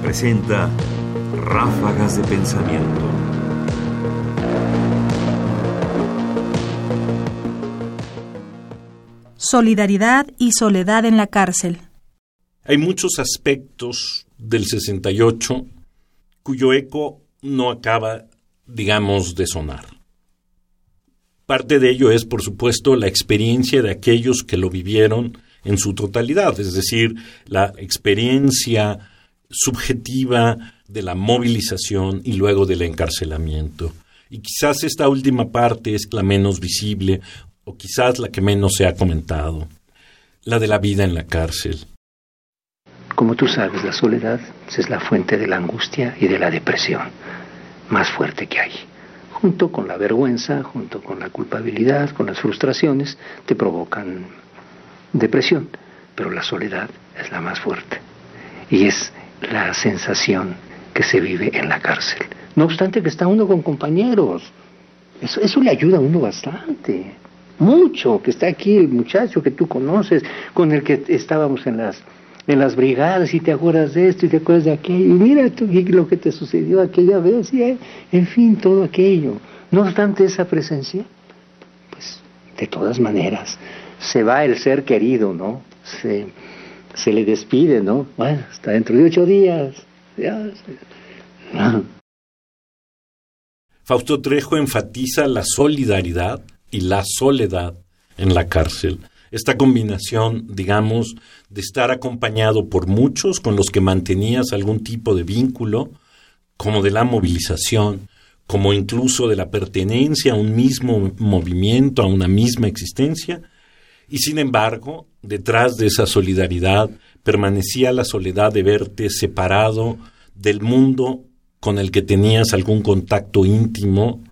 presenta Ráfagas de Pensamiento. Solidaridad y soledad en la cárcel. Hay muchos aspectos del 68 cuyo eco no acaba, digamos, de sonar. Parte de ello es, por supuesto, la experiencia de aquellos que lo vivieron en su totalidad, es decir, la experiencia subjetiva de la movilización y luego del encarcelamiento. Y quizás esta última parte es la menos visible o quizás la que menos se ha comentado, la de la vida en la cárcel. Como tú sabes, la soledad es la fuente de la angustia y de la depresión más fuerte que hay. Junto con la vergüenza, junto con la culpabilidad, con las frustraciones, te provocan depresión, pero la soledad es la más fuerte. Y es la sensación que se vive en la cárcel. No obstante que está uno con compañeros. Eso, eso le ayuda a uno bastante. Mucho. Que está aquí el muchacho que tú conoces, con el que estábamos en las, en las brigadas y te acuerdas de esto y te acuerdas de aquello. Y mira tú lo que te sucedió aquella vez. Y, en fin, todo aquello. No obstante esa presencia, pues de todas maneras, se va el ser querido, ¿no? Se, se le despide, ¿no? Bueno, hasta dentro de ocho días. Fausto Trejo enfatiza la solidaridad y la soledad en la cárcel. Esta combinación, digamos, de estar acompañado por muchos con los que mantenías algún tipo de vínculo, como de la movilización, como incluso de la pertenencia a un mismo movimiento, a una misma existencia, y sin embargo, detrás de esa solidaridad permanecía la soledad de verte separado del mundo con el que tenías algún contacto íntimo,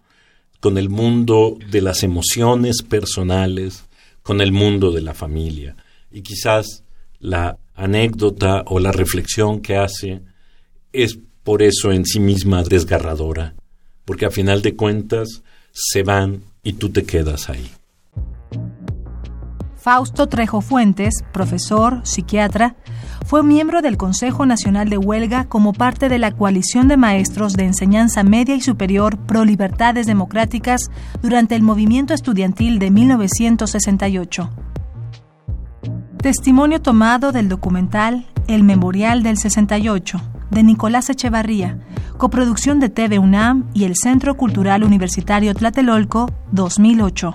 con el mundo de las emociones personales, con el mundo de la familia. Y quizás la anécdota o la reflexión que hace es por eso en sí misma desgarradora, porque a final de cuentas se van y tú te quedas ahí. Fausto Trejo Fuentes, profesor, psiquiatra, fue miembro del Consejo Nacional de Huelga como parte de la coalición de maestros de enseñanza media y superior pro libertades democráticas durante el movimiento estudiantil de 1968. Testimonio tomado del documental El Memorial del 68 de Nicolás Echevarría, coproducción de TV UNAM y el Centro Cultural Universitario Tlatelolco 2008.